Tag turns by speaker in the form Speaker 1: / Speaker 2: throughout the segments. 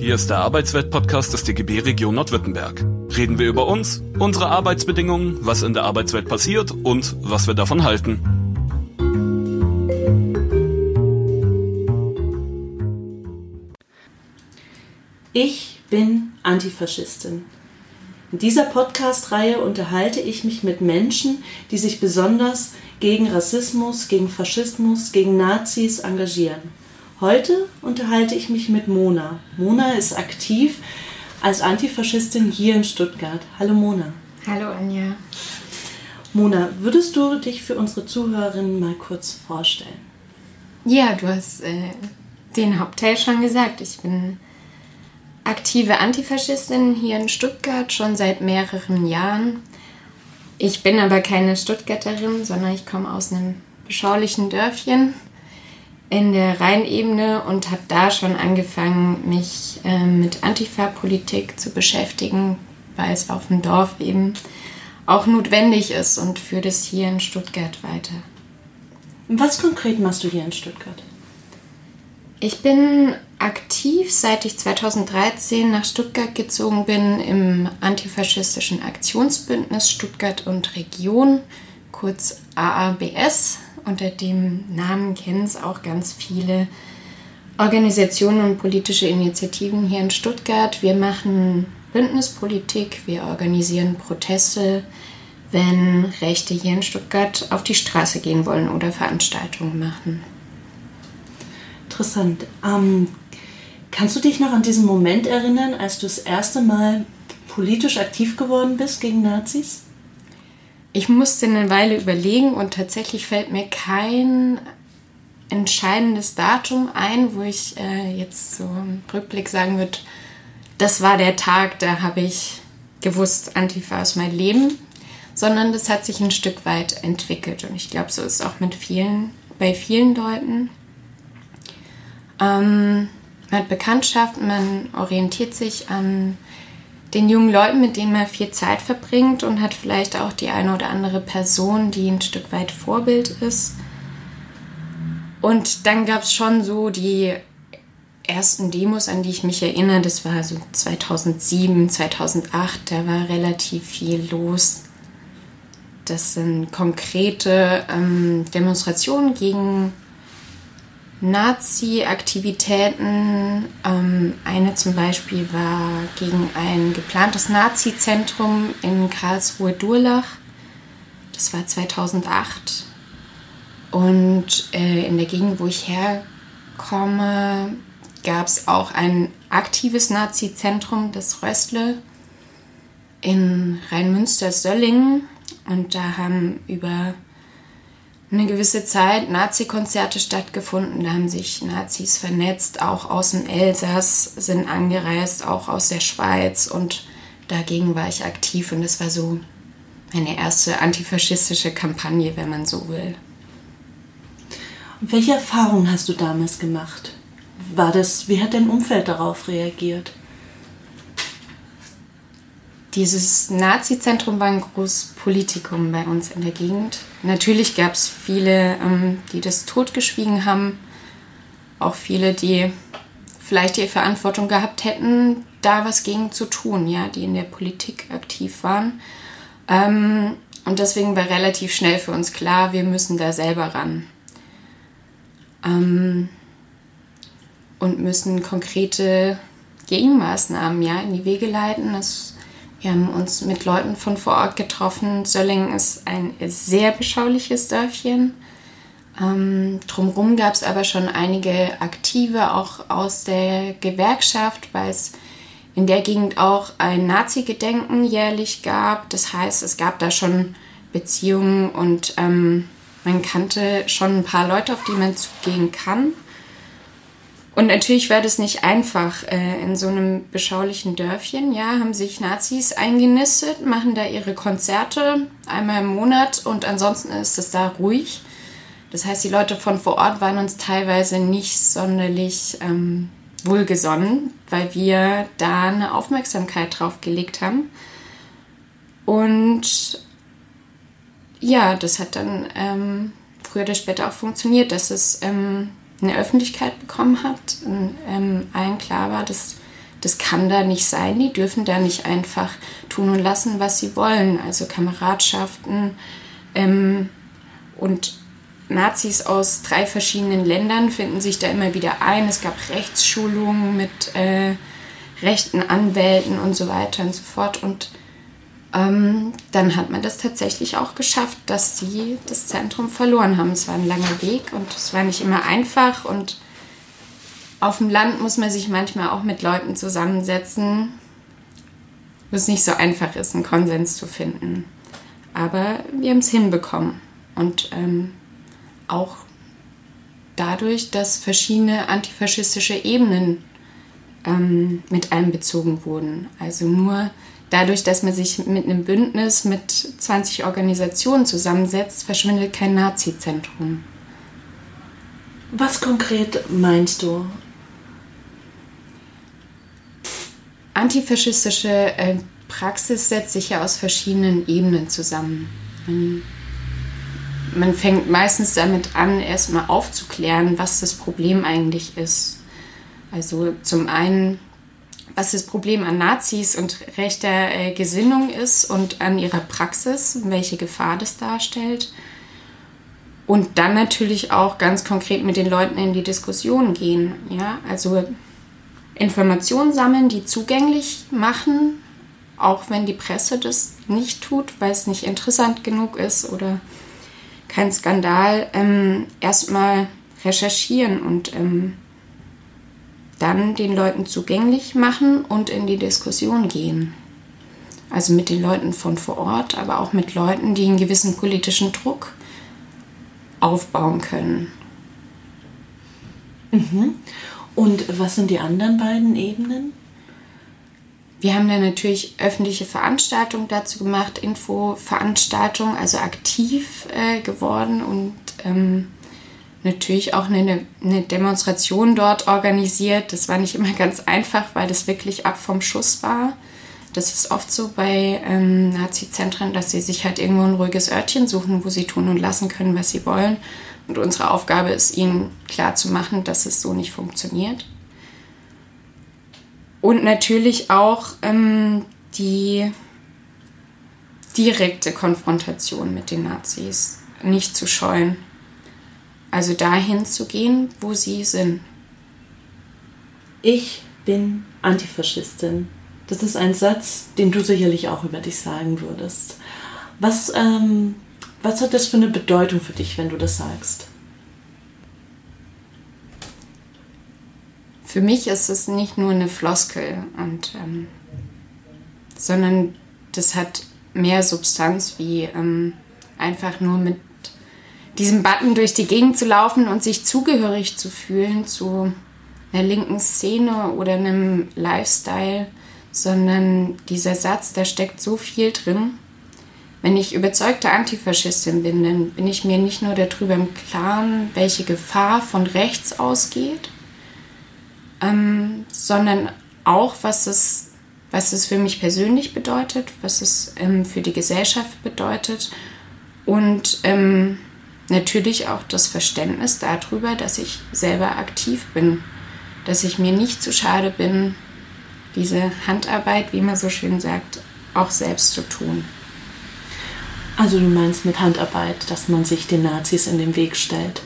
Speaker 1: Hier ist der Arbeitswelt-Podcast des DGB Region Nordwürttemberg. Reden wir über uns, unsere Arbeitsbedingungen, was in der Arbeitswelt passiert und was wir davon halten.
Speaker 2: Ich bin Antifaschistin. In dieser Podcast-Reihe unterhalte ich mich mit Menschen, die sich besonders gegen Rassismus, gegen Faschismus, gegen Nazis engagieren. Heute unterhalte ich mich mit Mona. Mona ist aktiv als Antifaschistin hier in Stuttgart. Hallo Mona.
Speaker 3: Hallo Anja.
Speaker 2: Mona, würdest du dich für unsere Zuhörerinnen mal kurz vorstellen?
Speaker 3: Ja, du hast äh, den Hauptteil schon gesagt. Ich bin aktive Antifaschistin hier in Stuttgart schon seit mehreren Jahren. Ich bin aber keine Stuttgarterin, sondern ich komme aus einem beschaulichen Dörfchen in der Rheinebene und habe da schon angefangen, mich äh, mit Antifa-Politik zu beschäftigen, weil es auf dem Dorf eben auch notwendig ist und führe das hier in Stuttgart weiter.
Speaker 2: Was konkret machst du hier in Stuttgart?
Speaker 3: Ich bin aktiv, seit ich 2013 nach Stuttgart gezogen bin, im antifaschistischen Aktionsbündnis Stuttgart und Region, kurz AABS. Unter dem Namen kennen es auch ganz viele Organisationen und politische Initiativen hier in Stuttgart. Wir machen Bündnispolitik, wir organisieren Proteste, wenn Rechte hier in Stuttgart auf die Straße gehen wollen oder Veranstaltungen machen
Speaker 2: interessant. Ähm, kannst du dich noch an diesen Moment erinnern, als du das erste Mal politisch aktiv geworden bist gegen Nazis?
Speaker 3: Ich musste eine Weile überlegen und tatsächlich fällt mir kein entscheidendes Datum ein, wo ich äh, jetzt so im Rückblick sagen würde, das war der Tag, da habe ich gewusst, Antifa ist mein Leben, sondern das hat sich ein Stück weit entwickelt und ich glaube, so ist es auch mit vielen, bei vielen Leuten. Ähm, man hat Bekanntschaften, man orientiert sich an den jungen Leuten, mit denen man viel Zeit verbringt und hat vielleicht auch die eine oder andere Person, die ein Stück weit Vorbild ist. Und dann gab es schon so die ersten Demos, an die ich mich erinnere. Das war so 2007, 2008. Da war relativ viel los. Das sind konkrete ähm, Demonstrationen gegen Nazi-Aktivitäten. Ähm, eine zum Beispiel war gegen ein geplantes Nazi-Zentrum in Karlsruhe-Durlach. Das war 2008. Und äh, in der Gegend, wo ich herkomme, gab es auch ein aktives Nazi-Zentrum, das Röstle, in Rheinmünster-Söllingen. Und da haben über eine gewisse Zeit Nazi-Konzerte stattgefunden. Da haben sich Nazis vernetzt, auch aus dem Elsass sind angereist, auch aus der Schweiz. Und dagegen war ich aktiv und das war so meine erste antifaschistische Kampagne, wenn man so will.
Speaker 2: Und welche Erfahrungen hast du damals gemacht? War das, wie hat dein Umfeld darauf reagiert?
Speaker 3: Dieses Nazi-Zentrum war ein großes Politikum bei uns in der Gegend. Natürlich gab es viele, ähm, die das totgeschwiegen haben. Auch viele, die vielleicht die Verantwortung gehabt hätten, da was gegen zu tun, ja, die in der Politik aktiv waren. Ähm, und deswegen war relativ schnell für uns klar, wir müssen da selber ran. Ähm, und müssen konkrete Gegenmaßnahmen ja, in die Wege leiten. Das wir haben uns mit Leuten von vor Ort getroffen. Söllingen ist ein sehr beschauliches Dörfchen. Ähm, drumherum gab es aber schon einige Aktive, auch aus der Gewerkschaft, weil es in der Gegend auch ein Nazi-Gedenken jährlich gab. Das heißt, es gab da schon Beziehungen und ähm, man kannte schon ein paar Leute, auf die man zugehen kann. Und natürlich war das nicht einfach. Äh, in so einem beschaulichen Dörfchen, ja, haben sich Nazis eingenistet, machen da ihre Konzerte einmal im Monat und ansonsten ist es da ruhig. Das heißt, die Leute von vor Ort waren uns teilweise nicht sonderlich ähm, wohlgesonnen, weil wir da eine Aufmerksamkeit drauf gelegt haben. Und ja, das hat dann ähm, früher oder später auch funktioniert, dass es ähm, eine Öffentlichkeit bekommen hat und ähm, allen klar war, dass das kann da nicht sein. Die dürfen da nicht einfach tun und lassen, was sie wollen. Also Kameradschaften ähm, und Nazis aus drei verschiedenen Ländern finden sich da immer wieder ein. Es gab Rechtsschulungen mit äh, rechten Anwälten und so weiter und so fort. Und ähm, dann hat man das tatsächlich auch geschafft, dass sie das Zentrum verloren haben. Es war ein langer Weg und es war nicht immer einfach. Und auf dem Land muss man sich manchmal auch mit Leuten zusammensetzen, wo es nicht so einfach ist, einen Konsens zu finden. Aber wir haben es hinbekommen. Und ähm, auch dadurch, dass verschiedene antifaschistische Ebenen ähm, mit einbezogen wurden. Also nur dadurch, dass man sich mit einem Bündnis mit 20 Organisationen zusammensetzt, verschwindet kein Nazi-Zentrum.
Speaker 2: Was konkret meinst du?
Speaker 3: Antifaschistische äh, Praxis setzt sich ja aus verschiedenen Ebenen zusammen. Man, man fängt meistens damit an, erstmal aufzuklären, was das Problem eigentlich ist. Also zum einen, was das Problem an Nazis und rechter äh, Gesinnung ist und an ihrer Praxis, welche Gefahr das darstellt. Und dann natürlich auch ganz konkret mit den Leuten in die Diskussion gehen. Ja, also Informationen sammeln, die zugänglich machen, auch wenn die Presse das nicht tut, weil es nicht interessant genug ist oder kein Skandal, ähm, erstmal recherchieren und ähm, dann den Leuten zugänglich machen und in die Diskussion gehen. Also mit den Leuten von vor Ort, aber auch mit Leuten, die einen gewissen politischen Druck aufbauen können.
Speaker 2: Mhm. Und was sind die anderen beiden Ebenen?
Speaker 3: Wir haben dann natürlich öffentliche Veranstaltungen dazu gemacht, Infoveranstaltungen, also aktiv äh, geworden und ähm, natürlich auch eine, eine Demonstration dort organisiert. Das war nicht immer ganz einfach, weil das wirklich ab vom Schuss war. Das ist oft so bei ähm, Nazi-Zentren, dass sie sich halt irgendwo ein ruhiges Örtchen suchen, wo sie tun und lassen können, was sie wollen. Und unsere Aufgabe ist, ihnen klarzumachen, dass es so nicht funktioniert. Und natürlich auch ähm, die direkte Konfrontation mit den Nazis nicht zu scheuen. Also dahin zu gehen, wo sie sind.
Speaker 2: Ich bin Antifaschistin. Das ist ein Satz, den du sicherlich auch über dich sagen würdest. Was, ähm, was hat das für eine Bedeutung für dich, wenn du das sagst?
Speaker 3: Für mich ist es nicht nur eine Floskel, und, ähm, sondern das hat mehr Substanz wie ähm, einfach nur mit diesem Button durch die Gegend zu laufen und sich zugehörig zu fühlen zu einer linken Szene oder einem Lifestyle, sondern dieser Satz, da steckt so viel drin. Wenn ich überzeugte Antifaschistin bin, dann bin ich mir nicht nur darüber im Klaren, welche Gefahr von rechts ausgeht, ähm, sondern auch, was es, was es für mich persönlich bedeutet, was es ähm, für die Gesellschaft bedeutet und ähm, natürlich auch das Verständnis darüber, dass ich selber aktiv bin, dass ich mir nicht zu schade bin, diese Handarbeit, wie man so schön sagt, auch selbst zu tun.
Speaker 2: Also du meinst mit Handarbeit, dass man sich den Nazis in den Weg stellt?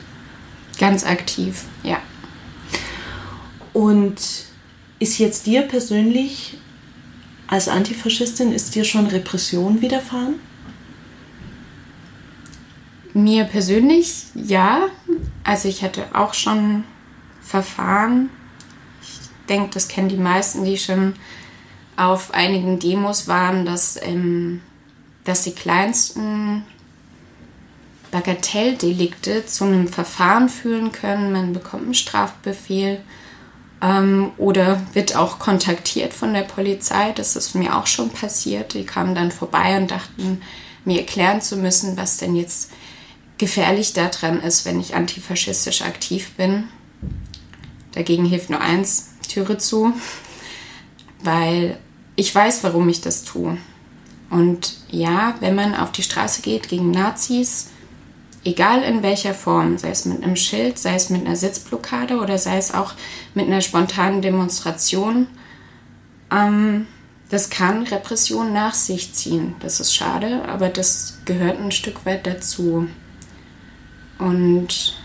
Speaker 3: Ganz aktiv, ja.
Speaker 2: Und ist jetzt dir persönlich als Antifaschistin, ist dir schon Repression widerfahren?
Speaker 3: Mir persönlich ja. Also ich hatte auch schon Verfahren. Ich denke, das kennen die meisten, die schon auf einigen Demos waren, dass, ähm, dass die kleinsten Bagatelldelikte zu einem Verfahren führen können. Man bekommt einen Strafbefehl ähm, oder wird auch kontaktiert von der Polizei. Das ist mir auch schon passiert. Die kamen dann vorbei und dachten, mir erklären zu müssen, was denn jetzt gefährlich daran ist, wenn ich antifaschistisch aktiv bin. Dagegen hilft nur eins, Türe zu, weil ich weiß, warum ich das tue. Und ja, wenn man auf die Straße geht gegen Nazis, egal in welcher Form, sei es mit einem Schild, sei es mit einer Sitzblockade oder sei es auch mit einer spontanen Demonstration, Ähm, das kann Repression nach sich ziehen. Das ist schade, aber das gehört ein Stück weit dazu. Und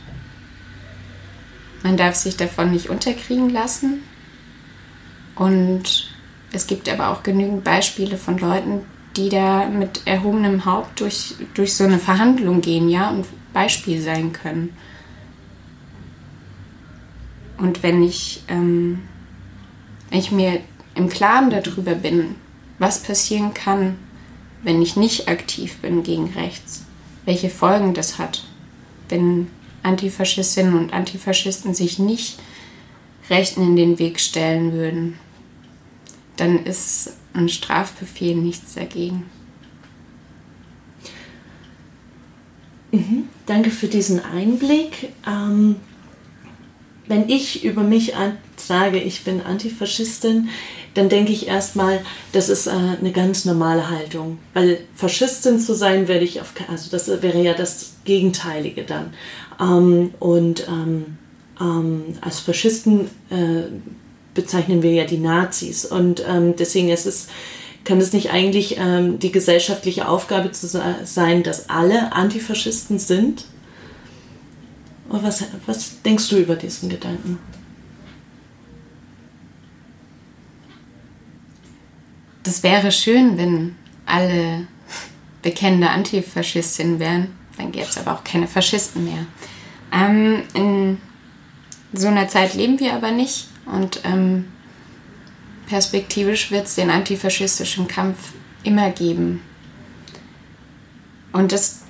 Speaker 3: man darf sich davon nicht unterkriegen lassen. Und es gibt aber auch genügend Beispiele von Leuten, die da mit erhobenem Haupt durch, durch so eine Verhandlung gehen, ja, und Beispiel sein können. Und wenn ich, ähm, wenn ich mir im Klaren darüber bin, was passieren kann, wenn ich nicht aktiv bin gegen rechts, welche Folgen das hat, wenn Antifaschistinnen und Antifaschisten sich nicht Rechten in den Weg stellen würden, dann ist ein Strafbefehl nichts dagegen.
Speaker 2: Mhm, danke für diesen Einblick. Ähm, wenn ich über mich sage, ich bin Antifaschistin, dann denke ich erstmal, das ist äh, eine ganz normale Haltung. Weil Faschistin zu sein, werde ich auf, also das wäre ja das Gegenteilige dann. Ähm, und ähm, ähm, als Faschisten äh, bezeichnen wir ja die Nazis. Und ähm, deswegen ist es, kann es nicht eigentlich ähm, die gesellschaftliche Aufgabe zu sein, dass alle Antifaschisten sind? Oder was, was denkst du über diesen Gedanken?
Speaker 3: Das wäre schön, wenn alle bekennende Antifaschistinnen wären. Dann gäbe es aber auch keine Faschisten mehr. Ähm, in so einer Zeit leben wir aber nicht. Und ähm, perspektivisch wird es den antifaschistischen Kampf immer geben. Und das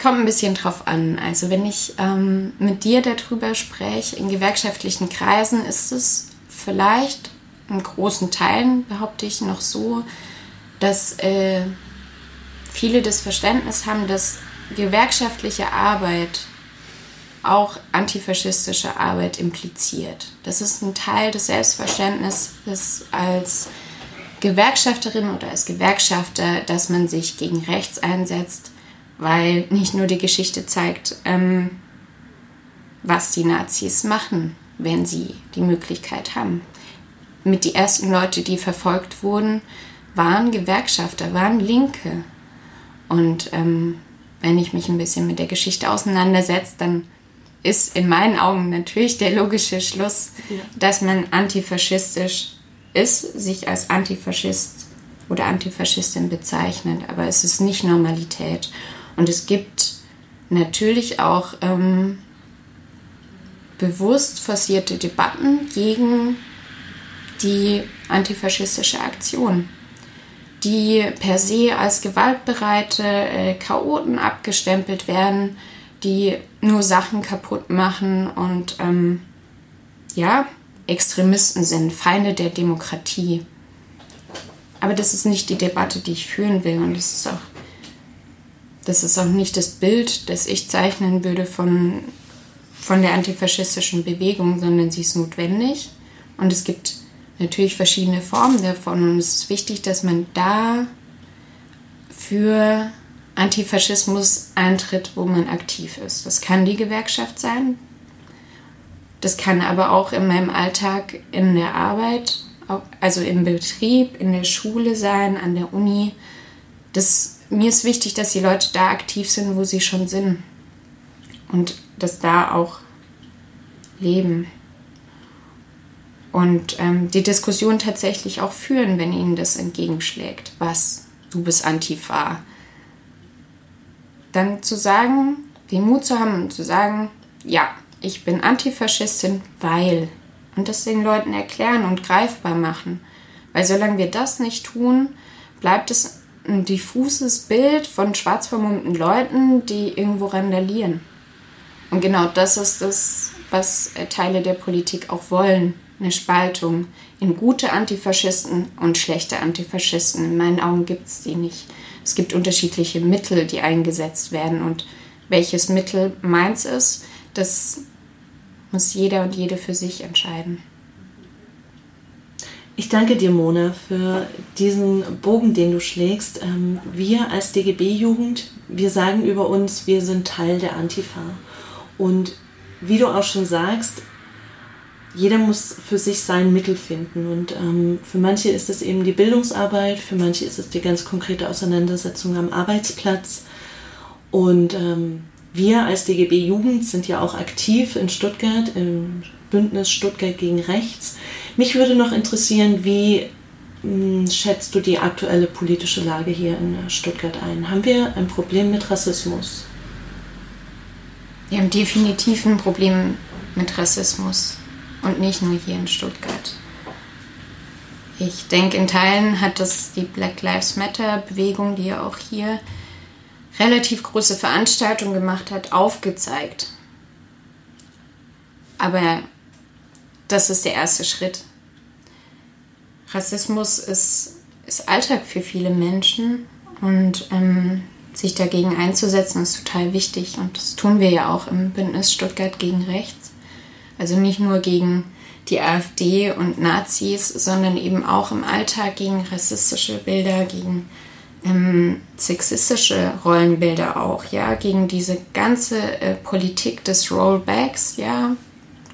Speaker 3: kommt ein bisschen drauf an. Also wenn ich ähm, mit dir darüber spreche, in gewerkschaftlichen Kreisen ist es vielleicht in großen Teilen, behaupte ich, noch so, dass äh, viele das Verständnis haben, dass gewerkschaftliche Arbeit auch antifaschistische Arbeit impliziert. Das ist ein Teil des Selbstverständnisses als Gewerkschafterin oder als Gewerkschafter, dass man sich gegen rechts einsetzt, weil nicht nur die Geschichte zeigt, ähm, was die Nazis machen, wenn sie die Möglichkeit haben. Mit die ersten Leute, die verfolgt wurden, waren Gewerkschafter, waren Linke. Und ähm, wenn ich mich ein bisschen mit der Geschichte auseinandersetze, dann ist in meinen Augen natürlich der logische Schluss, ja. dass man antifaschistisch ist, sich als Antifaschist oder Antifaschistin bezeichnet. Aber es ist nicht Normalität. Und es gibt natürlich auch ähm, bewusst forcierte Debatten gegen die antifaschistische Aktion, die per se als gewaltbereite äh, Chaoten abgestempelt werden, die nur Sachen kaputt machen und ähm, ja, Extremisten sind, Feinde der Demokratie. Aber das ist nicht die Debatte, die ich führen will und das ist auch, das ist auch nicht das Bild, das ich zeichnen würde von, von der antifaschistischen Bewegung, sondern sie ist notwendig und es gibt natürlich verschiedene Formen davon und es ist wichtig, dass man da für Antifaschismus eintritt, wo man aktiv ist. Das kann die Gewerkschaft sein. Das kann aber auch in meinem Alltag in der Arbeit, also im Betrieb, in der Schule sein, an der Uni. Das, mir ist wichtig, dass die Leute da aktiv sind, wo sie schon sind. Und das da auch leben. Und ähm, die Diskussion tatsächlich auch führen, wenn ihnen das entgegenschlägt. Was? Du bist Antifa dann zu sagen, den Mut zu haben und zu sagen, ja, ich bin Antifaschistin, weil. Und das den Leuten erklären und greifbar machen. Weil solange wir das nicht tun, bleibt es ein diffuses Bild von schwarz vermummten Leuten, die irgendwo randalieren. Und genau das ist das, was Teile der Politik auch wollen. Eine Spaltung in gute Antifaschisten und schlechte Antifaschisten. In meinen Augen gibt es die nicht es gibt unterschiedliche Mittel, die eingesetzt werden und welches Mittel meins ist, das muss jeder und jede für sich entscheiden.
Speaker 2: Ich danke dir, Mona, für diesen Bogen, den du schlägst. Ähm, wir als DGB-Jugend, wir sagen über uns, wir sind Teil der Antifa. Und wie du auch schon sagst, jeder muss für sich sein Mittel finden. Und ähm, für manche ist es eben die Bildungsarbeit, für manche ist es die ganz konkrete Auseinandersetzung am Arbeitsplatz. Und ähm, wir als DGB Jugend sind ja auch aktiv in Stuttgart, im Bündnis Stuttgart gegen Rechts. Mich würde noch interessieren, wie hm, schätzt du die aktuelle politische Lage hier in Stuttgart ein? Haben wir ein Problem mit Rassismus?
Speaker 3: Wir haben definitiv ein Problem mit Rassismus und nicht nur hier in Stuttgart. Ich denke, in Teilen hat das die Black Lives Matter Bewegung, die ja auch hier relativ große Veranstaltungen gemacht hat, aufgezeigt. Aber das ist der erste Schritt. Rassismus ist, ist Alltag für viele Menschen und ähm, sich dagegen einzusetzen ist total wichtig und das tun wir ja auch im Bündnis Stuttgart gegen Rechts. Also nicht nur gegen die AfD und Nazis, sondern eben auch im Alltag gegen rassistische Bilder, gegen ähm, sexistische Rollenbilder auch, ja, gegen diese ganze äh, Politik des Rollbacks, ja,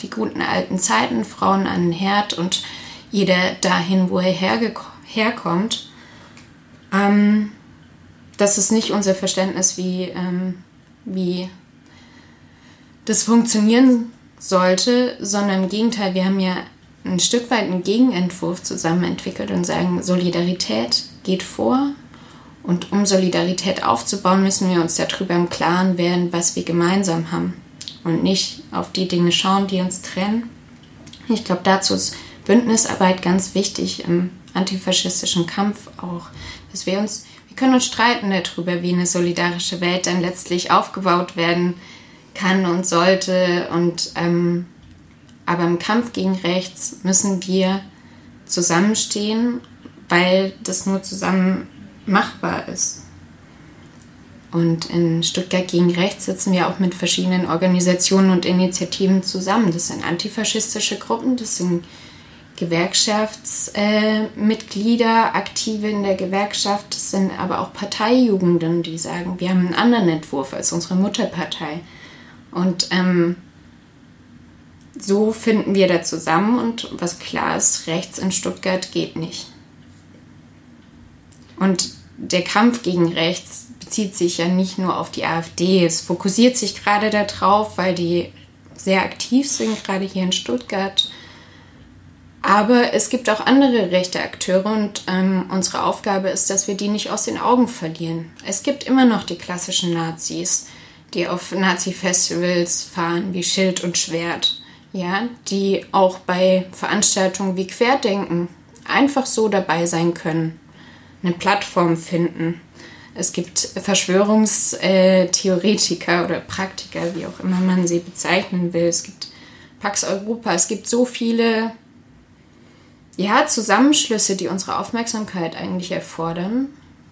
Speaker 3: die guten alten Zeiten, Frauen an den Herd und jeder dahin, wo er herkommt. Ähm, das ist nicht unser Verständnis, wie, ähm, wie das funktionieren sollte, sondern im Gegenteil, wir haben ja ein Stück weit einen Gegenentwurf zusammen entwickelt und sagen, Solidarität geht vor. Und um Solidarität aufzubauen, müssen wir uns darüber im Klaren werden, was wir gemeinsam haben. Und nicht auf die Dinge schauen, die uns trennen. Ich glaube, dazu ist Bündnisarbeit ganz wichtig im antifaschistischen Kampf auch, dass wir uns, wir können uns streiten darüber, wie eine solidarische Welt dann letztlich aufgebaut werden kann und sollte. Und ähm, aber im Kampf gegen Rechts müssen wir zusammenstehen, weil das nur zusammen machbar ist. Und in Stuttgart gegen Rechts sitzen wir auch mit verschiedenen Organisationen und Initiativen zusammen. Das sind antifaschistische Gruppen, das sind Gewerkschaftsmitglieder, äh, Aktive in der Gewerkschaft, das sind aber auch Parteijugenden, die sagen, wir haben einen anderen Entwurf als unsere Mutterpartei. Und ähm, so finden wir da zusammen und was klar ist, rechts in Stuttgart geht nicht. Und der Kampf gegen rechts bezieht sich ja nicht nur auf die AfD, es fokussiert sich gerade darauf, weil die sehr aktiv sind, gerade hier in Stuttgart. Aber es gibt auch andere rechte Akteure und ähm, unsere Aufgabe ist, dass wir die nicht aus den Augen verlieren. Es gibt immer noch die klassischen Nazis, die auf Nazi-Festivals fahren, wie Schild und Schwert, ja, die auch bei Veranstaltungen wie Querdenken einfach so dabei sein können, eine Plattform finden. Es gibt Verschwörungstheoretiker oder Praktiker, wie auch immer man sie bezeichnen will. Es gibt Pax Europa. Es gibt so viele ja, Zusammenschlüsse, die unsere Aufmerksamkeit eigentlich erfordern.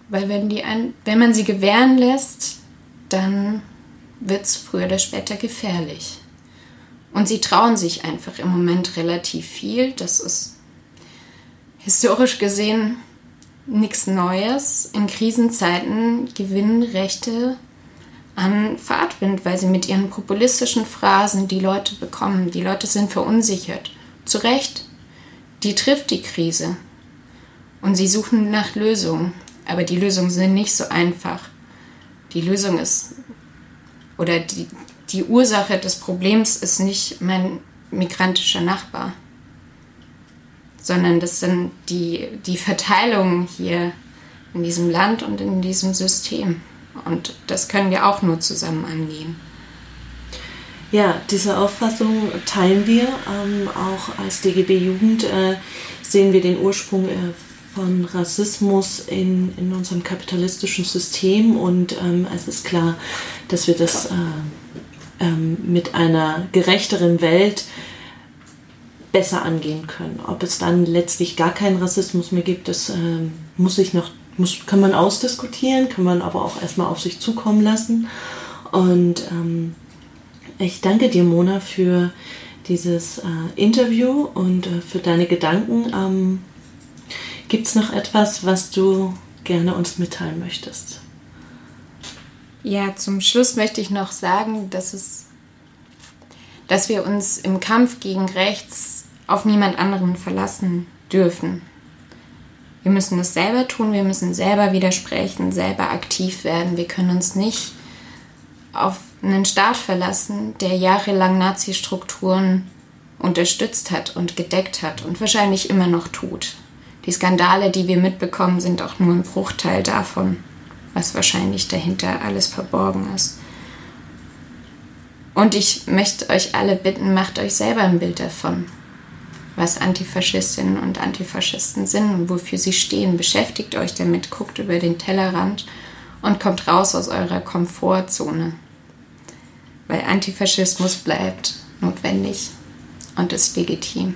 Speaker 3: Weil wenn, die ein, wenn man sie gewähren lässt, dann wird es früher oder später gefährlich. Und sie trauen sich einfach im Moment relativ viel. Das ist historisch gesehen nichts Neues. In Krisenzeiten gewinnen Rechte an Fahrtwind, weil sie mit ihren populistischen Phrasen die Leute bekommen. Die Leute sind verunsichert. Zu Recht. Die trifft die Krise. Und sie suchen nach Lösungen. Aber die Lösungen sind nicht so einfach. Die Lösung ist oder die, die Ursache des Problems ist nicht mein migrantischer Nachbar, sondern das sind die, die Verteilungen hier in diesem Land und in diesem System. Und das können wir auch nur zusammen angehen.
Speaker 2: Ja, diese Auffassung teilen wir. Ähm, auch als DGB Jugend äh, sehen wir den Ursprung äh, von Rassismus in, in unserem kapitalistischen System und ähm, es ist klar, dass wir das äh, ähm, mit einer gerechteren Welt besser angehen können. Ob es dann letztlich gar keinen Rassismus mehr gibt, das äh, muss sich noch, muss, kann man ausdiskutieren, kann man aber auch erstmal auf sich zukommen lassen. Und ähm, ich danke dir, Mona, für dieses äh, Interview und äh, für deine Gedanken. Ähm, Gibt es noch etwas, was du gerne uns mitteilen möchtest?
Speaker 3: Ja, zum Schluss möchte ich noch sagen, dass es, dass wir uns im Kampf gegen rechts auf niemand anderen verlassen dürfen. Wir müssen es selber tun, wir müssen selber widersprechen, selber aktiv werden. Wir können uns nicht auf einen Staat verlassen, der jahrelang Nazi-Strukturen unterstützt hat und gedeckt hat und wahrscheinlich immer noch tut. Die Skandale, die wir mitbekommen, sind auch nur ein Bruchteil davon, was wahrscheinlich dahinter alles verborgen ist. Und ich möchte euch alle bitten, macht euch selber ein Bild davon, was Antifaschistinnen und Antifaschisten sind und wofür sie stehen. Beschäftigt euch damit, guckt über den Tellerrand und kommt raus aus eurer Komfortzone. Weil Antifaschismus bleibt notwendig und ist legitim.